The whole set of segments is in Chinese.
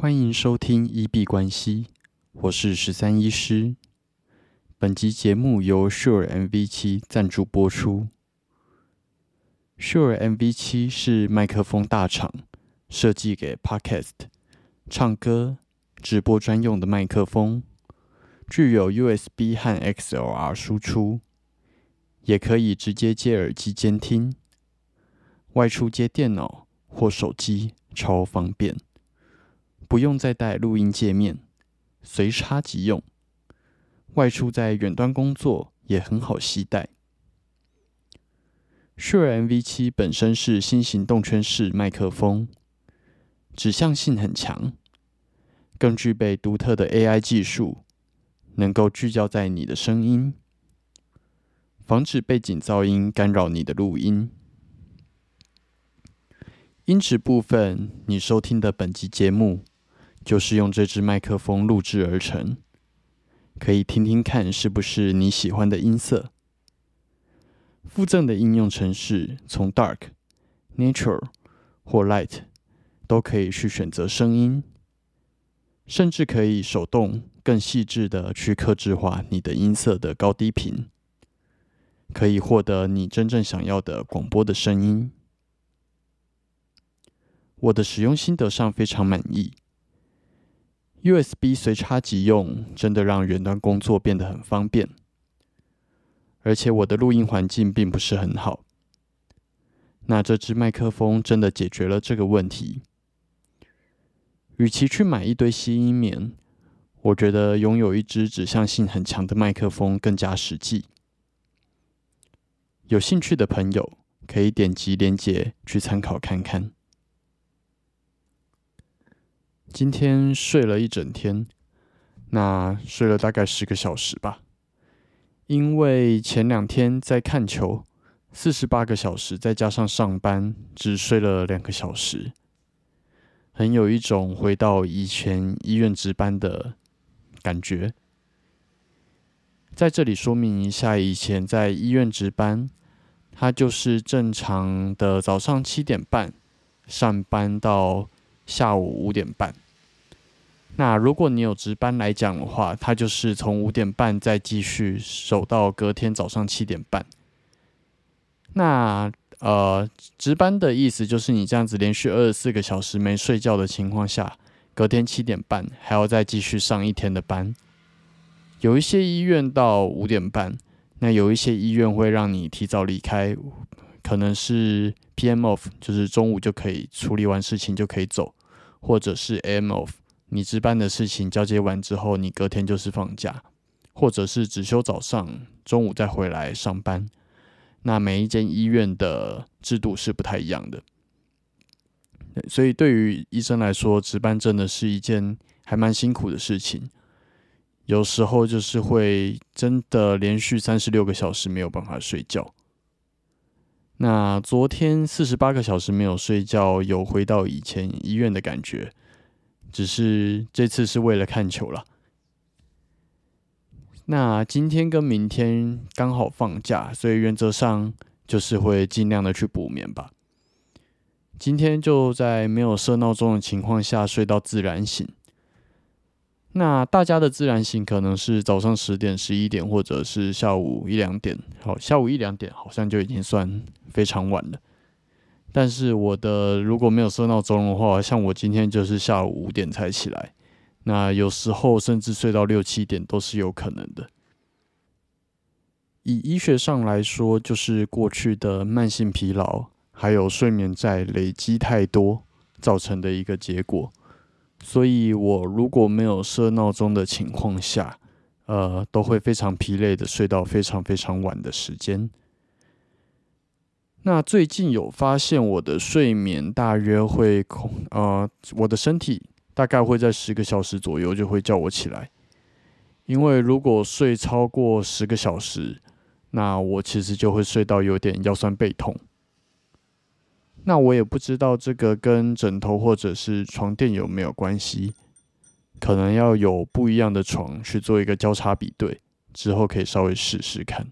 欢迎收听一币关系，我是十三医师。本集节目由 Sure MV 七赞助播出。Sure MV 七是麦克风大厂设计给 Podcast、唱歌、直播专用的麦克风，具有 USB 和 XLR 输出，也可以直接接耳机监听，外出接电脑或手机超方便。不用再带录音界面，随插即用。外出在远端工作也很好携带。Sure MV7 本身是新型动圈式麦克风，指向性很强，更具备独特的 AI 技术，能够聚焦在你的声音，防止背景噪音干扰你的录音。音质部分，你收听的本集节目。就是用这支麦克风录制而成，可以听听看是不是你喜欢的音色。附赠的应用程式从 Dark、Natural 或 Light 都可以去选择声音，甚至可以手动更细致的去克制化你的音色的高低频，可以获得你真正想要的广播的声音。我的使用心得上非常满意。USB 随插即用，真的让远端工作变得很方便。而且我的录音环境并不是很好，那这支麦克风真的解决了这个问题。与其去买一堆吸音棉，我觉得拥有一支指向性很强的麦克风更加实际。有兴趣的朋友可以点击链接去参考看看。今天睡了一整天，那睡了大概十个小时吧。因为前两天在看球，四十八个小时，再加上上班，只睡了两个小时，很有一种回到以前医院值班的感觉。在这里说明一下，以前在医院值班，它就是正常的早上七点半上班到。下午五点半。那如果你有值班来讲的话，它就是从五点半再继续守到隔天早上七点半。那呃，值班的意思就是你这样子连续二十四个小时没睡觉的情况下，隔天七点半还要再继续上一天的班。有一些医院到五点半，那有一些医院会让你提早离开，可能是 PM off，就是中午就可以处理完事情就可以走。或者是 M off，你值班的事情交接完之后，你隔天就是放假，或者是只休早上，中午再回来上班。那每一间医院的制度是不太一样的，所以对于医生来说，值班真的是一件还蛮辛苦的事情。有时候就是会真的连续三十六个小时没有办法睡觉。那昨天四十八个小时没有睡觉，有回到以前医院的感觉，只是这次是为了看球了。那今天跟明天刚好放假，所以原则上就是会尽量的去补眠吧。今天就在没有设闹钟的情况下睡到自然醒。那大家的自然醒可能是早上十点、十一点，或者是下午一两点。好，下午一两点好像就已经算非常晚了。但是我的如果没有设闹钟的话，像我今天就是下午五点才起来。那有时候甚至睡到六七点都是有可能的。以医学上来说，就是过去的慢性疲劳还有睡眠债累积太多造成的一个结果。所以，我如果没有设闹钟的情况下，呃，都会非常疲累的睡到非常非常晚的时间。那最近有发现，我的睡眠大约会空，呃，我的身体大概会在十个小时左右就会叫我起来，因为如果睡超过十个小时，那我其实就会睡到有点腰酸背痛。那我也不知道这个跟枕头或者是床垫有没有关系，可能要有不一样的床去做一个交叉比对，之后可以稍微试试看。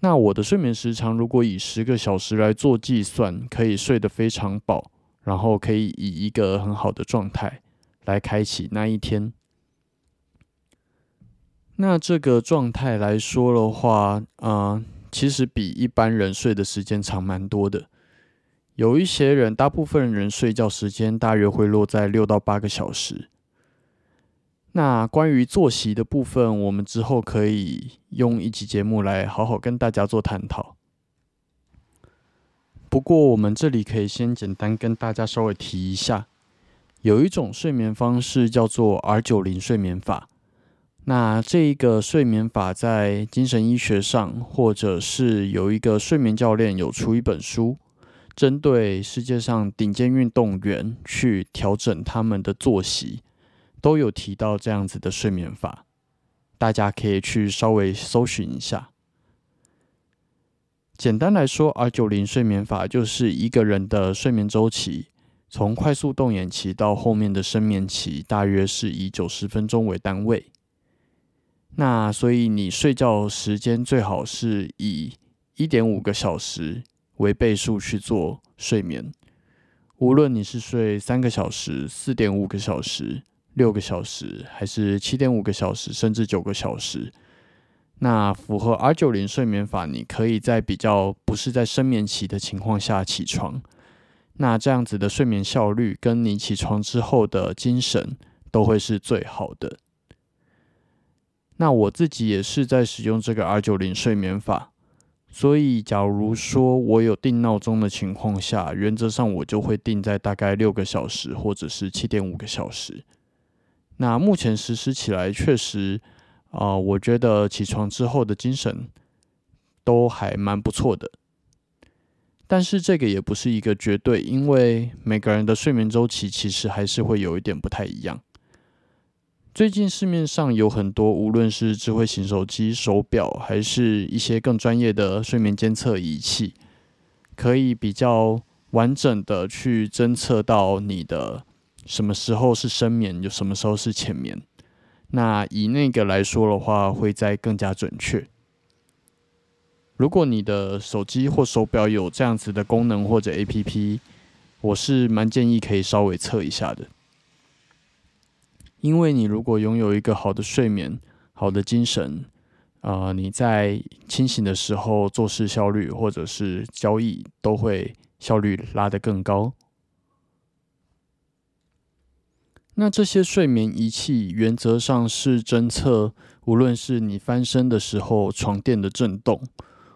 那我的睡眠时长如果以十个小时来做计算，可以睡得非常饱，然后可以以一个很好的状态来开启那一天。那这个状态来说的话，啊，其实比一般人睡的时间长蛮多的。有一些人，大部分人睡觉时间大约会落在六到八个小时。那关于作息的部分，我们之后可以用一集节目来好好跟大家做探讨。不过，我们这里可以先简单跟大家稍微提一下，有一种睡眠方式叫做 R 九零睡眠法。那这一个睡眠法在精神医学上，或者是有一个睡眠教练有出一本书，针对世界上顶尖运动员去调整他们的作息，都有提到这样子的睡眠法，大家可以去稍微搜寻一下。简单来说，R 九零睡眠法就是一个人的睡眠周期，从快速动眼期到后面的深眠期，大约是以九十分钟为单位。那所以你睡觉时间最好是以一点五个小时为倍数去做睡眠，无论你是睡三个小时、四点五个小时、六个小时，还是七点五个小时，甚至九个小时，那符合 R 九零睡眠法，你可以在比较不是在深眠期的情况下起床，那这样子的睡眠效率跟你起床之后的精神都会是最好的。那我自己也是在使用这个 R 九零睡眠法，所以假如说我有定闹钟的情况下，原则上我就会定在大概六个小时或者是七点五个小时。那目前实施起来确实，啊，我觉得起床之后的精神都还蛮不错的。但是这个也不是一个绝对，因为每个人的睡眠周期其实还是会有一点不太一样。最近市面上有很多，无论是智慧型手机、手表，还是一些更专业的睡眠监测仪器，可以比较完整的去侦测到你的什么时候是深眠，有什么时候是浅眠。那以那个来说的话，会再更加准确。如果你的手机或手表有这样子的功能或者 APP，我是蛮建议可以稍微测一下的。因为你如果拥有一个好的睡眠、好的精神，啊，你在清醒的时候做事效率或者是交易都会效率拉得更高。那这些睡眠仪器原则上是侦测，无论是你翻身的时候床垫的震动，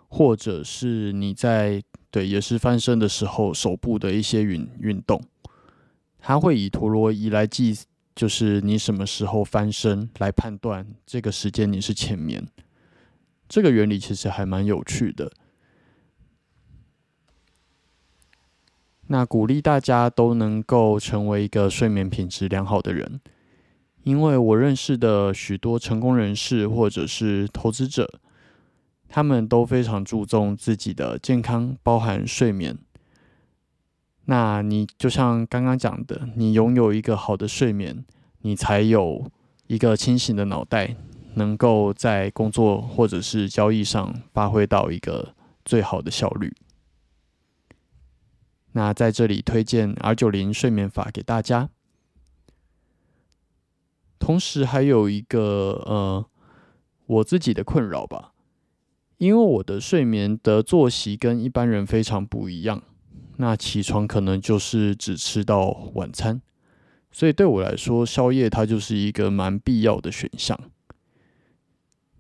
或者是你在对也是翻身的时候手部的一些运运动，它会以陀螺仪来计。就是你什么时候翻身来判断这个时间你是浅眠，这个原理其实还蛮有趣的。那鼓励大家都能够成为一个睡眠品质良好的人，因为我认识的许多成功人士或者是投资者，他们都非常注重自己的健康，包含睡眠。那你就像刚刚讲的，你拥有一个好的睡眠，你才有一个清醒的脑袋，能够在工作或者是交易上发挥到一个最好的效率。那在这里推荐 R 九零睡眠法给大家，同时还有一个呃我自己的困扰吧，因为我的睡眠的作息跟一般人非常不一样。那起床可能就是只吃到晚餐，所以对我来说，宵夜它就是一个蛮必要的选项。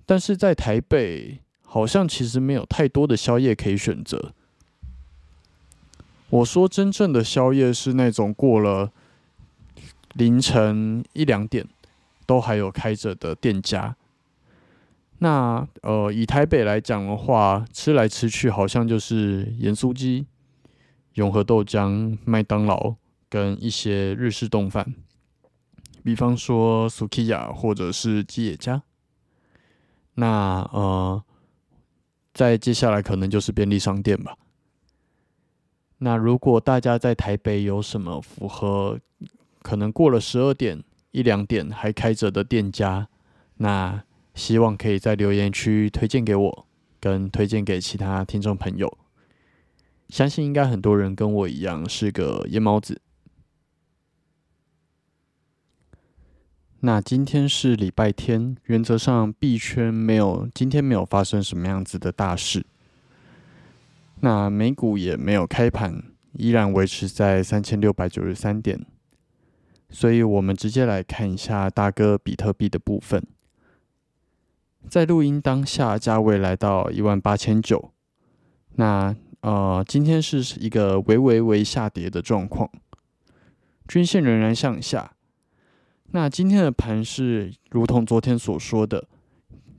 但是在台北，好像其实没有太多的宵夜可以选择。我说真正的宵夜是那种过了凌晨一两点都还有开着的店家。那呃，以台北来讲的话，吃来吃去好像就是盐酥鸡。永和豆浆、麦当劳跟一些日式冻饭，比方说 Sukiya 或者是吉野家。那呃，在接下来可能就是便利商店吧。那如果大家在台北有什么符合可能过了十二点一两点还开着的店家，那希望可以在留言区推荐给我，跟推荐给其他听众朋友。相信应该很多人跟我一样是个夜猫子。那今天是礼拜天，原则上币圈没有今天没有发生什么样子的大事。那美股也没有开盘，依然维持在三千六百九十三点。所以我们直接来看一下大哥比特币的部分。在录音当下，价位来到一万八千九。那呃，今天是一个微微微下跌的状况，均线仍然向下。那今天的盘是如同昨天所说的，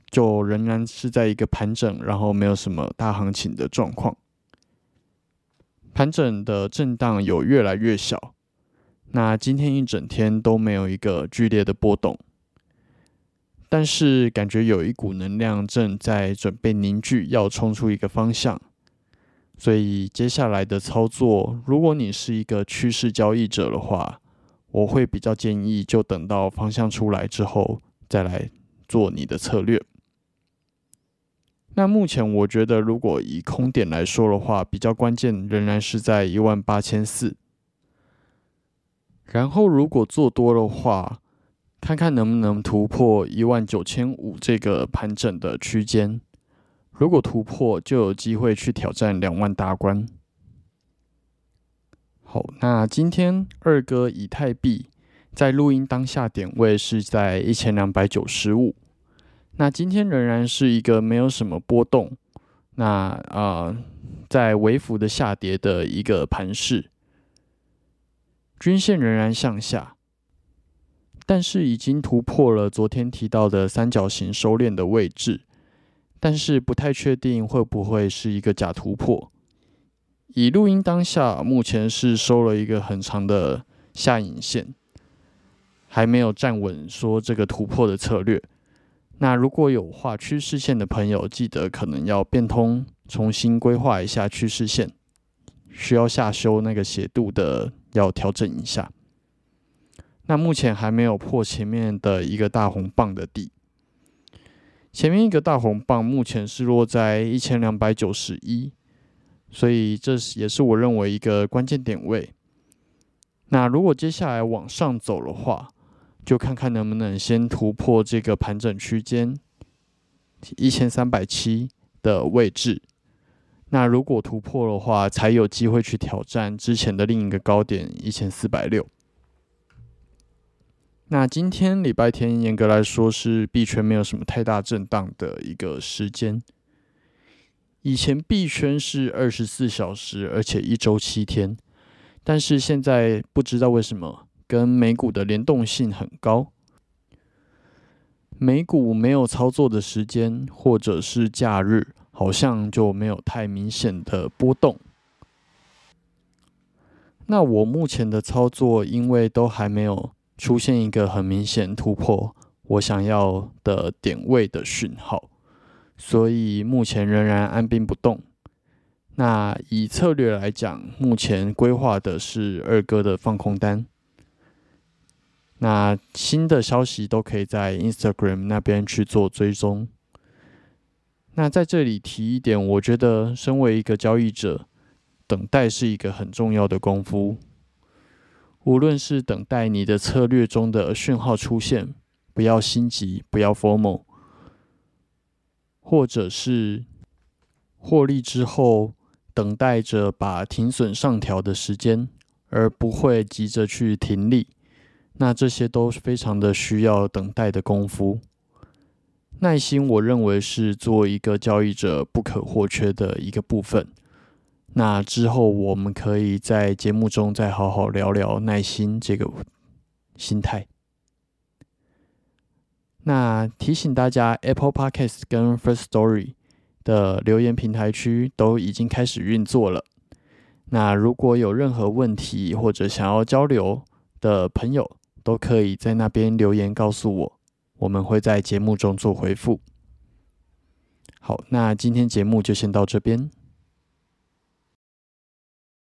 就仍然是在一个盘整，然后没有什么大行情的状况。盘整的震荡有越来越小。那今天一整天都没有一个剧烈的波动，但是感觉有一股能量正在准备凝聚，要冲出一个方向。所以接下来的操作，如果你是一个趋势交易者的话，我会比较建议，就等到方向出来之后再来做你的策略。那目前我觉得，如果以空点来说的话，比较关键仍然是在一万八千四。然后如果做多的话，看看能不能突破一万九千五这个盘整的区间。如果突破，就有机会去挑战两万大关。好，那今天二哥以太币在录音当下点位是在一千两百九十五。那今天仍然是一个没有什么波动，那啊，在微幅的下跌的一个盘势，均线仍然向下，但是已经突破了昨天提到的三角形收敛的位置，但是不太确定会不会是一个假突破。以录音当下，目前是收了一个很长的下影线，还没有站稳说这个突破的策略。那如果有画趋势线的朋友，记得可能要变通，重新规划一下趋势线，需要下修那个斜度的，要调整一下。那目前还没有破前面的一个大红棒的底，前面一个大红棒目前是落在一千两百九十一。所以这也是我认为一个关键点位。那如果接下来往上走的话，就看看能不能先突破这个盘整区间一千三百七的位置。那如果突破的话，才有机会去挑战之前的另一个高点一千四百六。那今天礼拜天，严格来说是币圈没有什么太大震荡的一个时间。以前币圈是二十四小时，而且一周七天，但是现在不知道为什么跟美股的联动性很高，美股没有操作的时间或者是假日，好像就没有太明显的波动。那我目前的操作，因为都还没有出现一个很明显突破我想要的点位的讯号。所以目前仍然按兵不动。那以策略来讲，目前规划的是二哥的放空单。那新的消息都可以在 Instagram 那边去做追踪。那在这里提一点，我觉得身为一个交易者，等待是一个很重要的功夫。无论是等待你的策略中的讯号出现，不要心急，不要 formal。或者是获利之后，等待着把停损上调的时间，而不会急着去停利。那这些都非常的需要等待的功夫。耐心，我认为是做一个交易者不可或缺的一个部分。那之后，我们可以在节目中再好好聊聊耐心这个心态。那提醒大家，Apple Podcast 跟 First Story 的留言平台区都已经开始运作了。那如果有任何问题或者想要交流的朋友，都可以在那边留言告诉我，我们会在节目中做回复。好，那今天节目就先到这边。